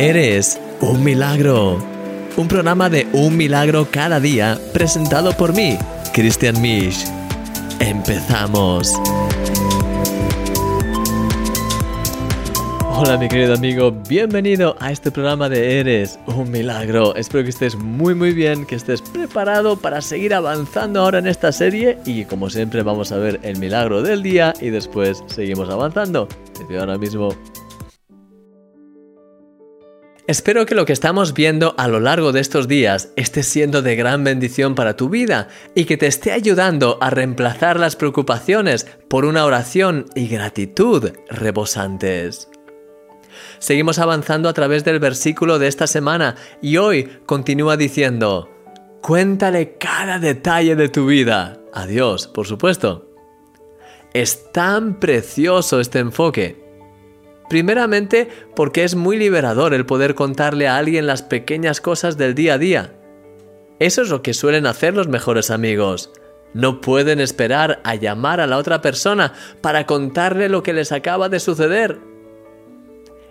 Eres un milagro. Un programa de un milagro cada día presentado por mí, Christian Misch. Empezamos. Hola mi querido amigo, bienvenido a este programa de Eres un milagro. Espero que estés muy muy bien, que estés preparado para seguir avanzando ahora en esta serie y como siempre vamos a ver el milagro del día y después seguimos avanzando. Te ahora mismo Espero que lo que estamos viendo a lo largo de estos días esté siendo de gran bendición para tu vida y que te esté ayudando a reemplazar las preocupaciones por una oración y gratitud rebosantes. Seguimos avanzando a través del versículo de esta semana y hoy continúa diciendo, cuéntale cada detalle de tu vida. A Dios, por supuesto. Es tan precioso este enfoque Primeramente porque es muy liberador el poder contarle a alguien las pequeñas cosas del día a día. Eso es lo que suelen hacer los mejores amigos. No pueden esperar a llamar a la otra persona para contarle lo que les acaba de suceder.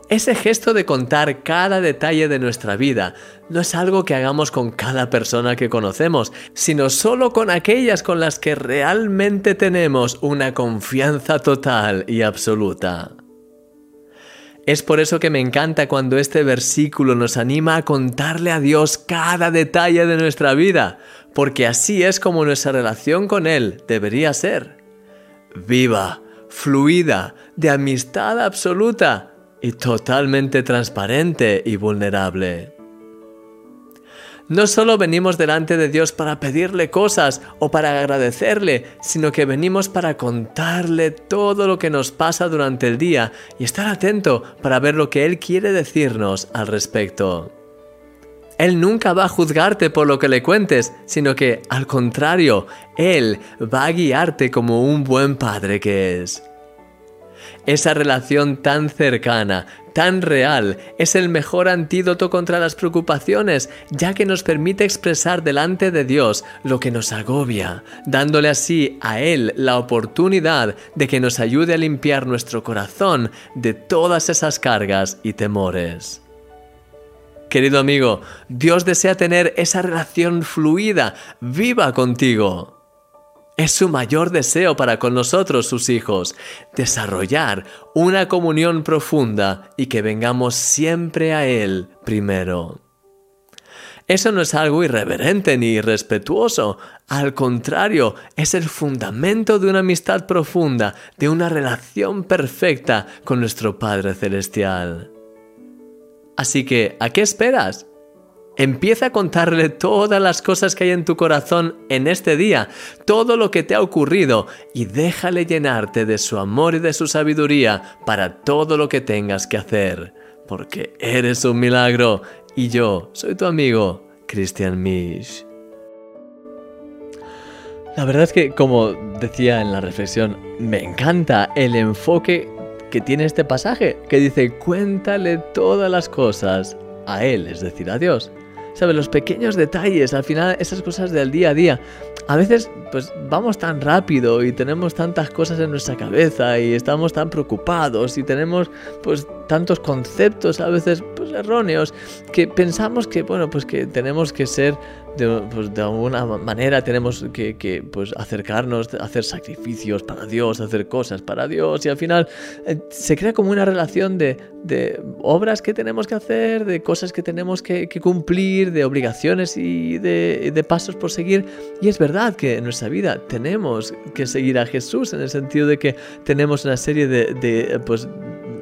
Ese gesto de contar cada detalle de nuestra vida no es algo que hagamos con cada persona que conocemos, sino solo con aquellas con las que realmente tenemos una confianza total y absoluta. Es por eso que me encanta cuando este versículo nos anima a contarle a Dios cada detalle de nuestra vida, porque así es como nuestra relación con Él debería ser. Viva, fluida, de amistad absoluta y totalmente transparente y vulnerable. No solo venimos delante de Dios para pedirle cosas o para agradecerle, sino que venimos para contarle todo lo que nos pasa durante el día y estar atento para ver lo que Él quiere decirnos al respecto. Él nunca va a juzgarte por lo que le cuentes, sino que, al contrario, Él va a guiarte como un buen padre que es. Esa relación tan cercana, tan real, es el mejor antídoto contra las preocupaciones, ya que nos permite expresar delante de Dios lo que nos agobia, dándole así a Él la oportunidad de que nos ayude a limpiar nuestro corazón de todas esas cargas y temores. Querido amigo, Dios desea tener esa relación fluida, viva contigo. Es su mayor deseo para con nosotros, sus hijos, desarrollar una comunión profunda y que vengamos siempre a Él primero. Eso no es algo irreverente ni irrespetuoso, al contrario, es el fundamento de una amistad profunda, de una relación perfecta con nuestro Padre Celestial. Así que, ¿a qué esperas? Empieza a contarle todas las cosas que hay en tu corazón en este día, todo lo que te ha ocurrido y déjale llenarte de su amor y de su sabiduría para todo lo que tengas que hacer, porque eres un milagro y yo soy tu amigo, Christian Misch. La verdad es que, como decía en la reflexión, me encanta el enfoque que tiene este pasaje, que dice, cuéntale todas las cosas a Él, es decir, a Dios. ¿Sabes? Los pequeños detalles, al final esas cosas del día a día. A veces pues vamos tan rápido y tenemos tantas cosas en nuestra cabeza y estamos tan preocupados y tenemos pues tantos conceptos a veces pues erróneos que pensamos que bueno pues que tenemos que ser de, pues, de alguna manera tenemos que, pues, acercarnos, hacer sacrificios para Dios, hacer cosas para Dios y al final eh, se crea como una relación de, obras que tenemos que hacer, de cosas que tenemos que, cumplir, de obligaciones y de, pasos por seguir. Y es verdad que en nuestra vida tenemos que seguir a Jesús en el sentido de que tenemos una serie de, pues,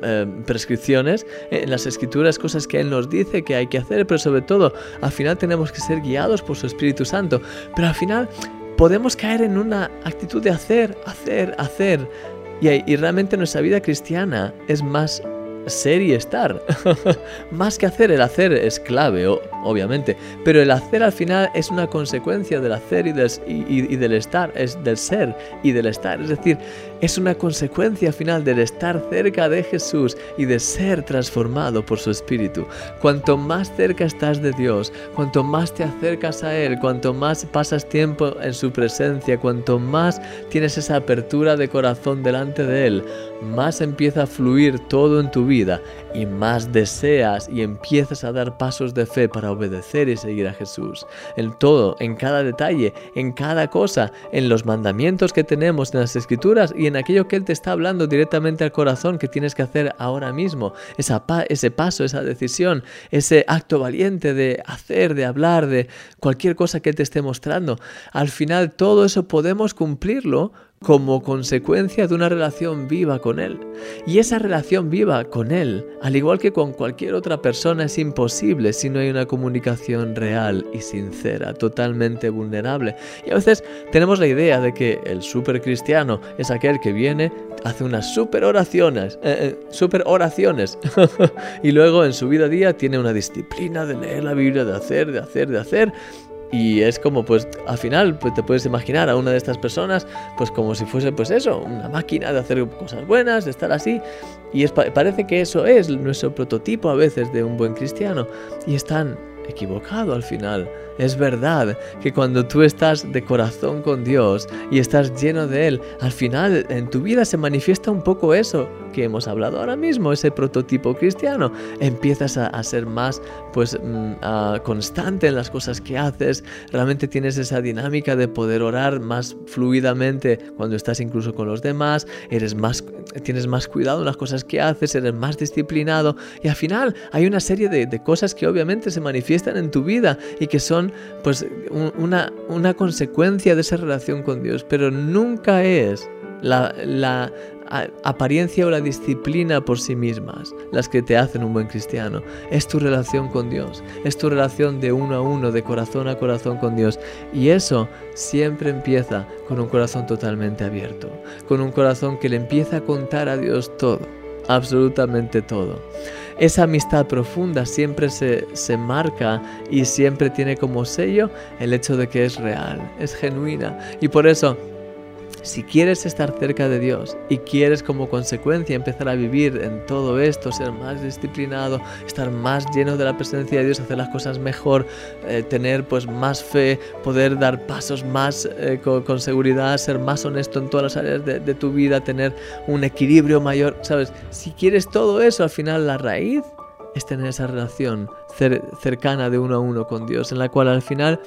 eh, prescripciones en las escrituras, cosas que Él nos dice que hay que hacer, pero sobre todo al final tenemos que ser guiados por su Espíritu Santo. Pero al final podemos caer en una actitud de hacer, hacer, hacer. Y, y realmente nuestra vida cristiana es más ser y estar. Más que hacer, el hacer es clave, obviamente, pero el hacer al final es una consecuencia del hacer y, del estar, es del ser y del estar. Es decir, es una consecuencia final del estar cerca de Jesús y de ser transformado por su Espíritu. Cuanto más cerca estás de Dios, cuanto más te acercas a Él, cuanto más pasas tiempo en su presencia, cuanto más tienes esa apertura de corazón delante de Él, más empieza a fluir todo en tu vida y más deseas y empiezas a dar pasos de fe para obedecer y seguir a Jesús. En todo, en cada detalle, en cada cosa, en los mandamientos que tenemos en las escrituras y en aquello que Él te está hablando directamente al corazón que tienes que hacer ahora mismo. Esa ese paso, esa decisión, ese acto valiente de hacer, de hablar, de cualquier cosa que Él te esté mostrando. Al final todo eso podemos cumplirlo como consecuencia de una relación viva con Él. Y esa relación viva con Él, al igual que con cualquier otra persona, es imposible si no hay una comunicación real y sincera, totalmente vulnerable. Y a veces tenemos la idea de que el super cristiano es aquel que viene, hace unas super oraciones, eh, eh, super oraciones, y luego en su vida a día tiene una disciplina de leer la Biblia, de hacer, de hacer, de hacer, y es como, pues, al final, pues te puedes imaginar a una de estas personas, pues como si fuese, pues eso, una máquina de hacer cosas buenas, de estar así. Y es, parece que eso es nuestro prototipo a veces de un buen cristiano. Y están equivocado al final. Es verdad que cuando tú estás de corazón con Dios y estás lleno de Él, al final en tu vida se manifiesta un poco eso que hemos hablado ahora mismo, ese prototipo cristiano. Empiezas a, ser más pues mm, constante en las cosas que haces, realmente tienes esa dinámica de poder orar más fluidamente cuando estás incluso con los demás, eres más, tienes más cuidado en las cosas que haces, eres más disciplinado y al final hay una serie de, cosas que obviamente se manifiestan en tu vida y que pues una, una consecuencia de esa relación con Dios, pero nunca es la, la, apariencia o la disciplina por sí mismas las que te hacen un buen cristiano. Es tu relación con Dios, es tu relación de uno a uno, de corazón a corazón con Dios. Y eso siempre empieza con un corazón totalmente abierto, con un corazón que le empieza a contar a Dios todo, absolutamente todo esa amistad profunda siempre se, se, marca y siempre tiene como sello el hecho de que es real, es genuina. Y por eso si quieres estar cerca de Dios y quieres como consecuencia empezar a vivir en todo esto, ser más disciplinado, estar más lleno de la presencia de Dios, hacer las cosas mejor, eh, tener pues más fe, poder dar pasos más eh, con, seguridad, ser más honesto en todas las áreas de, de tu vida, tener un equilibrio mayor, ¿sabes? Si quieres todo eso, al final la raíz es tener esa relación cercana de uno a uno con Dios, en la cual al final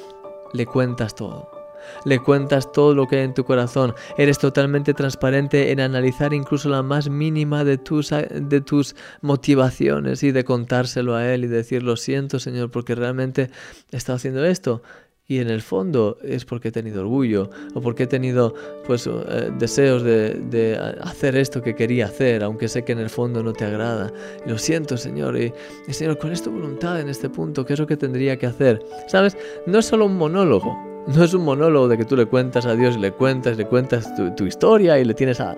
le cuentas todo le cuentas todo lo que hay en tu corazón, eres totalmente transparente en analizar incluso la más mínima de tus, de tus motivaciones y de contárselo a Él y decir lo siento Señor porque realmente he estado haciendo esto y en el fondo es porque he tenido orgullo o porque he tenido pues eh, deseos de, de, hacer esto que quería hacer aunque sé que en el fondo no te agrada. Lo siento Señor y, y Señor con esta voluntad en este punto qué es lo que tendría que hacer sabes no es solo un monólogo no es un monólogo de que tú le cuentas a Dios le cuentas, le cuentas tu, historia y le tienes a,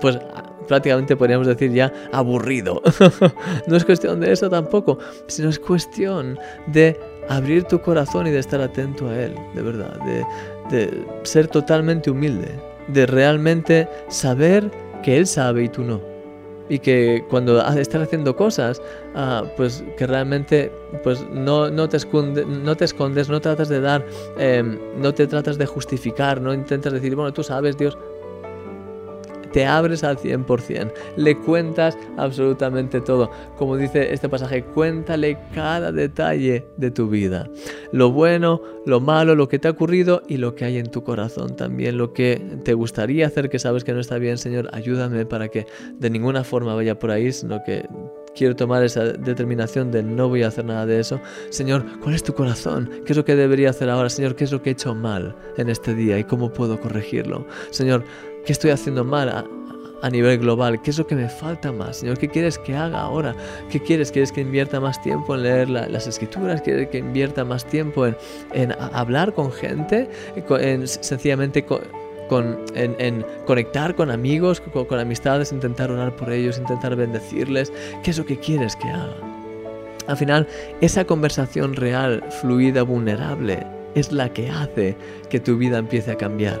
pues prácticamente podríamos decir ya aburrido. no es cuestión de eso tampoco, sino es cuestión de abrir tu corazón y de estar atento a Él, de verdad, de, de ser totalmente humilde, de realmente saber que Él sabe y tú no y que cuando estás haciendo cosas, ah, pues que realmente pues no, no, te esconde, no te escondes, no tratas de dar, em, no te tratas de justificar, no intentas decir, bueno, tú sabes, Dios, te abres al 100%, le cuentas absolutamente todo. Como dice este pasaje, cuéntale cada detalle de tu vida. Lo bueno, lo malo, lo que te ha ocurrido y lo que hay en tu corazón también, lo que te gustaría hacer que sabes que no está bien, Señor, ayúdame para que de ninguna forma vaya por ahí, sino que quiero tomar esa determinación de no voy a hacer nada de eso. Señor, ¿cuál es tu corazón? ¿Qué es lo que debería hacer ahora? Señor, ¿qué es lo que he hecho mal en este día y cómo puedo corregirlo? Señor, ¿Qué estoy haciendo mal a, nivel global? ¿Qué es lo que me falta más? Señor, ¿qué quieres que haga ahora? ¿Qué quieres? ¿Quieres que invierta más tiempo en leer las escrituras? ¿Quieres que invierta más tiempo en, hablar con gente? En, sencillamente con, en, conectar con amigos, con, con amistades, intentar orar por ellos, intentar bendecirles. ¿Qué es lo que quieres que haga? Al final, esa conversación real, fluida, vulnerable, es la que hace que tu vida empiece a cambiar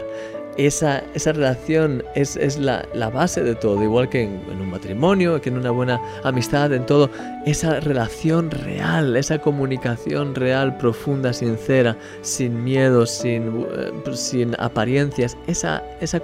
esa, esa relación es, es la, la, base de todo, igual que en, en, un matrimonio, que en una buena amistad, en todo. Esa relación real, esa comunicación real, profunda, sincera, sin miedo, sin, eh, sin apariencias, esa, esa,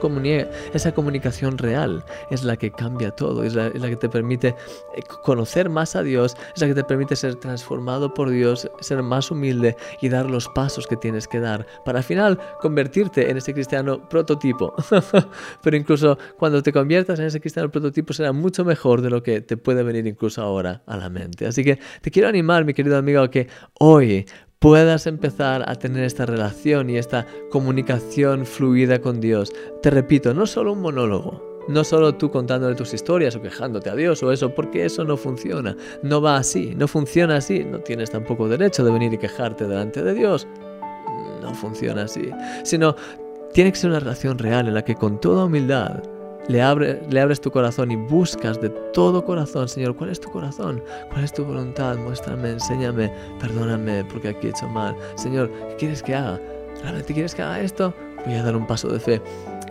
esa comunicación real es la que cambia todo, es la, es la que te permite eh, conocer más a Dios, es la que te permite ser transformado por Dios, ser más humilde y dar los pasos que tienes que dar para al final convertirte en ese cristiano prototipo. Pero incluso cuando te conviertas en ese cristiano prototipo será mucho mejor de lo que te puede venir incluso ahora a la mente. Así que te quiero animar, mi querido amigo, a que hoy puedas empezar a tener esta relación y esta comunicación fluida con Dios. Te repito, no solo un monólogo, no solo tú contándole tus historias o quejándote a Dios o eso, porque eso no funciona. No va así, no funciona así. No tienes tampoco derecho de venir y quejarte delante de Dios. No funciona así. Sino tiene que ser una relación real en la que con toda humildad le, abre, le abres tu corazón y buscas de todo corazón, Señor, ¿cuál es tu corazón? ¿Cuál es tu voluntad? Muéstrame, enséñame, perdóname porque aquí he hecho mal. Señor, ¿qué quieres que haga? ¿Realmente quieres que haga esto? Voy a dar un paso de fe.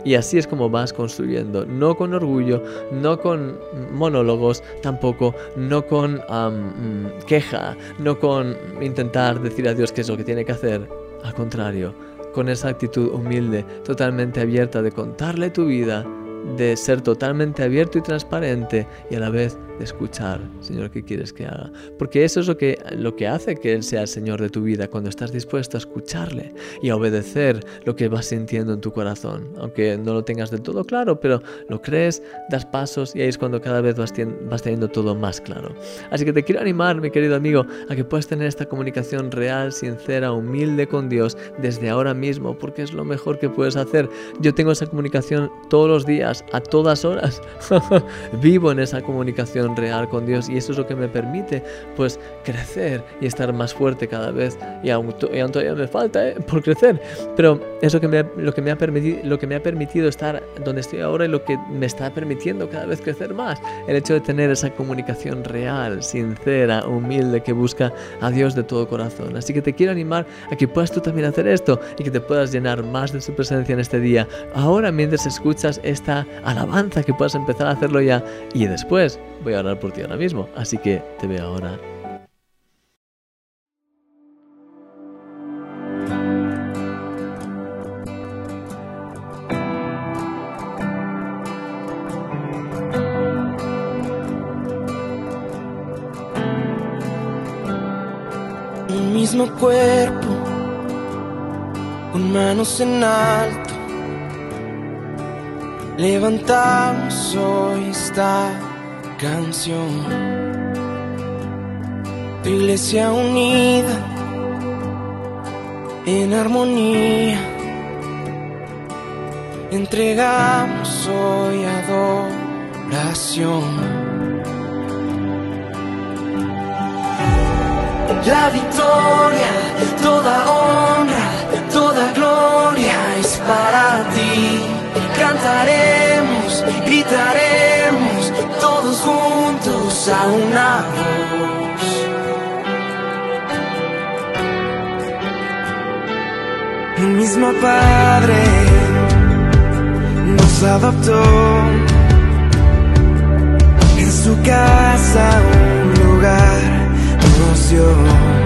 Y así es como vas construyendo, no con orgullo, no con monólogos, tampoco, no con um, queja, no con intentar decir a Dios qué es lo que tiene que hacer. Al contrario, con esa actitud humilde, totalmente abierta de contarle tu vida, de ser totalmente abierto y transparente y a la vez de escuchar, Señor, ¿qué quieres que haga? Porque eso es lo que, lo que hace que Él sea el Señor de tu vida, cuando estás dispuesto a escucharle y a obedecer lo que vas sintiendo en tu corazón, aunque no lo tengas del todo claro, pero lo crees, das pasos y ahí es cuando cada vez vas, vas teniendo todo más claro. Así que te quiero animar, mi querido amigo, a que puedas tener esta comunicación real, sincera, humilde con Dios desde ahora mismo, porque es lo mejor que puedes hacer. Yo tengo esa comunicación todos los días, a todas horas. Vivo en esa comunicación real con Dios y eso es lo que me permite pues crecer y estar más fuerte cada vez y aún, todavía me falta ¿eh? por crecer pero es lo que, me, lo, que me ha permitido, lo que me ha permitido estar donde estoy ahora y lo que me está permitiendo cada vez crecer más el hecho de tener esa comunicación real, sincera, humilde que busca a Dios de todo corazón así que te quiero animar a que puedas tú también hacer esto y que te puedas llenar más de su presencia en este día ahora mientras escuchas esta alabanza que puedas empezar a hacerlo ya y después voy a orar por ti ahora mismo, así que te veo ahora. Un mismo cuerpo, con manos en alto, levantamos hoy está canción. Tu iglesia unida en armonía. Entregamos hoy adoración. La victoria, toda honra, toda gloria es para ti. Cantaremos, gritaremos todos juntos a una voz. El mismo Padre nos adoptó en su casa un lugar nos dio.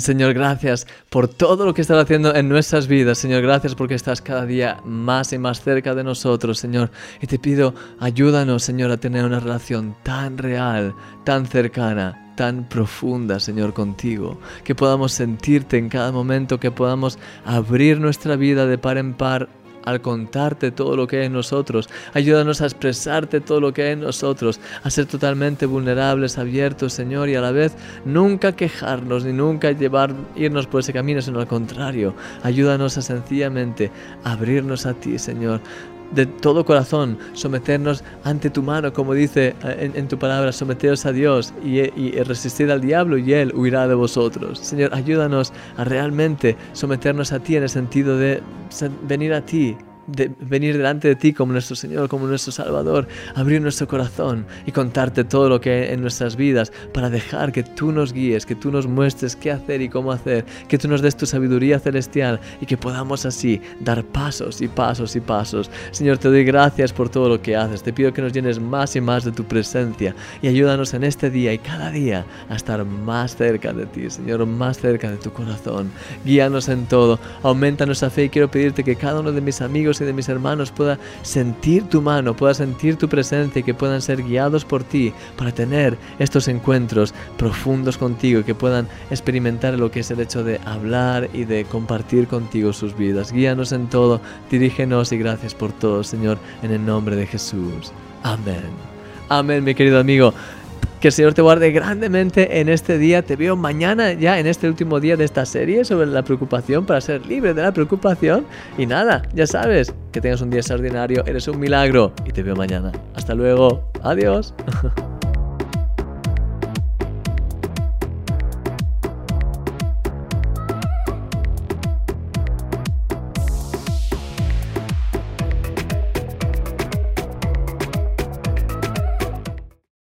Señor, gracias por todo lo que estás haciendo en nuestras vidas. Señor, gracias porque estás cada día más y más cerca de nosotros, Señor. Y te pido, ayúdanos, Señor, a tener una relación tan real, tan cercana tan profunda, Señor, contigo, que podamos sentirte en cada momento, que podamos abrir nuestra vida de par en par al contarte todo lo que hay en nosotros. Ayúdanos a expresarte todo lo que hay en nosotros, a ser totalmente vulnerables, abiertos, Señor, y a la vez nunca quejarnos ni nunca llevar, irnos por ese camino, sino al contrario. Ayúdanos a sencillamente abrirnos a ti, Señor, de todo corazón, someternos ante tu mano, como dice eh, en, tu palabra, someteos a Dios y, y, resistir al diablo y Él huirá de vosotros. Señor, ayúdanos a realmente someternos a ti en el sentido de venir a ti de venir delante de ti como nuestro Señor, como nuestro Salvador, abrir nuestro corazón y contarte todo lo que hay en nuestras vidas para dejar que tú nos guíes, que tú nos muestres qué hacer y cómo hacer, que tú nos des tu sabiduría celestial y que podamos así dar pasos y pasos y pasos. Señor, te doy gracias por todo lo que haces. Te pido que nos llenes más y más de tu presencia y ayúdanos en este día y cada día a estar más cerca de ti, Señor, más cerca de tu corazón. Guíanos en todo, aumenta nuestra fe y quiero pedirte que cada uno de mis y de mis hermanos pueda sentir tu mano, pueda sentir tu presencia y que puedan ser guiados por ti para tener estos encuentros profundos contigo y que puedan experimentar lo que es el hecho de hablar y de compartir contigo sus vidas. Guíanos en todo, dirígenos y gracias por todo, Señor, en el nombre de Jesús. Amén. Amén, mi querido amigo. Que el Señor te guarde grandemente en este día. Te veo mañana ya en este último día de esta serie sobre la preocupación para ser libre de la preocupación. Y nada, ya sabes, que tengas un día extraordinario, eres un milagro y te veo mañana. Hasta luego. Adiós.